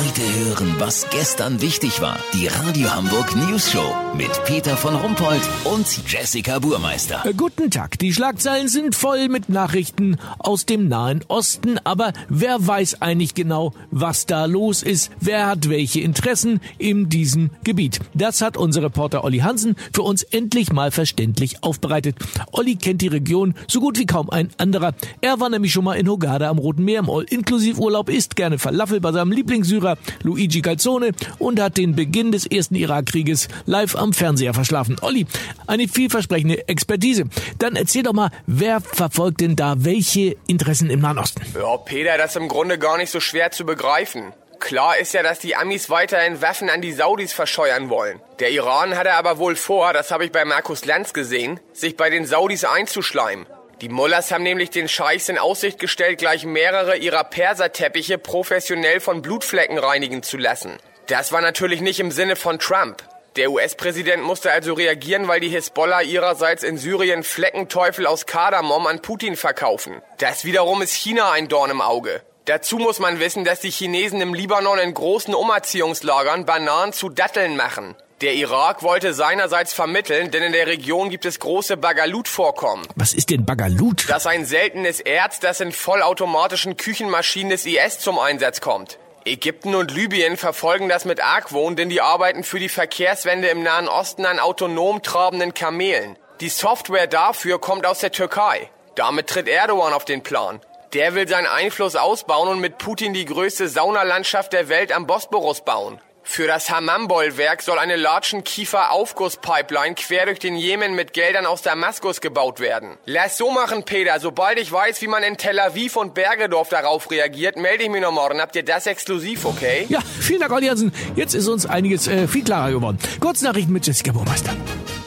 Heute hören, was gestern wichtig war. Die Radio Hamburg News Show mit Peter von Rumpold und Jessica Burmeister. Äh, Guten Tag. Die Schlagzeilen sind voll mit Nachrichten aus dem Nahen Osten, aber wer weiß eigentlich genau, was da los ist? Wer hat welche Interessen in diesem Gebiet? Das hat unser Reporter Olli Hansen für uns endlich mal verständlich aufbereitet. Olli kennt die Region so gut wie kaum ein anderer. Er war nämlich schon mal in Hogada am Roten Meer im All-Inklusiv-Urlaub, isst gerne Falafel bei seinem Lieblingssyrer Luigi Calzone und hat den Beginn des ersten Irakkrieges live am Fernseher verschlafen. Olli, eine vielversprechende Expertise. Dann erzähl doch mal, wer verfolgt denn da welche Interessen im Nahen Osten? Ja, Peter, das ist im Grunde gar nicht so schwer zu begreifen. Klar ist ja, dass die Amis weiterhin Waffen an die Saudis verscheuern wollen. Der Iran hatte aber wohl vor, das habe ich bei Markus Lanz gesehen, sich bei den Saudis einzuschleimen. Die Mullers haben nämlich den Scheichs in Aussicht gestellt, gleich mehrere ihrer Perserteppiche professionell von Blutflecken reinigen zu lassen. Das war natürlich nicht im Sinne von Trump. Der US-Präsident musste also reagieren, weil die Hisbollah ihrerseits in Syrien Fleckenteufel aus Kardamom an Putin verkaufen. Das wiederum ist China ein Dorn im Auge. Dazu muss man wissen, dass die Chinesen im Libanon in großen Umerziehungslagern Bananen zu Datteln machen. Der Irak wollte seinerseits vermitteln, denn in der Region gibt es große Bagalut-Vorkommen. Was ist denn Bagalut? Das ist ein seltenes Erz, das in vollautomatischen Küchenmaschinen des IS zum Einsatz kommt. Ägypten und Libyen verfolgen das mit Argwohn, denn die arbeiten für die Verkehrswende im Nahen Osten an autonom trabenden Kamelen. Die Software dafür kommt aus der Türkei. Damit tritt Erdogan auf den Plan. Der will seinen Einfluss ausbauen und mit Putin die größte Saunalandschaft der Welt am Bosporus bauen. Für das Hammam-Bollwerk soll eine Latschenkiefer-Aufgusspipeline quer durch den Jemen mit Geldern aus Damaskus gebaut werden. Lass so machen, Peter. Sobald ich weiß, wie man in Tel Aviv und Bergedorf darauf reagiert, melde ich mich noch morgen. Habt ihr das exklusiv, okay? Ja, vielen Dank, Olli. Jetzt ist uns einiges äh, viel klarer geworden. Kurznachrichten mit Jessica Burmeister.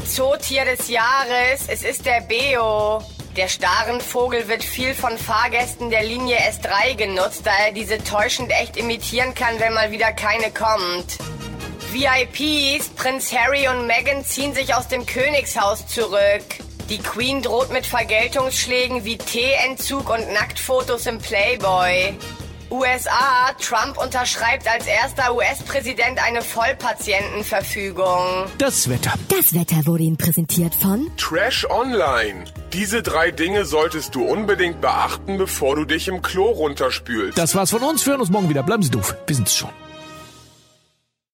Zootier des Jahres, es ist der Beo. Der Starenvogel wird viel von Fahrgästen der Linie S3 genutzt, da er diese täuschend echt imitieren kann, wenn mal wieder keine kommt. VIPs, Prinz Harry und Meghan ziehen sich aus dem Königshaus zurück. Die Queen droht mit Vergeltungsschlägen wie Teeentzug und Nacktfotos im Playboy. USA, Trump unterschreibt als erster US-Präsident eine Vollpatientenverfügung. Das Wetter. Das Wetter wurde Ihnen präsentiert von Trash Online. Diese drei Dinge solltest du unbedingt beachten, bevor du dich im Klo runterspülst. Das war's von uns. Wir hören uns morgen wieder. Bleiben Sie doof. Wir sind's schon.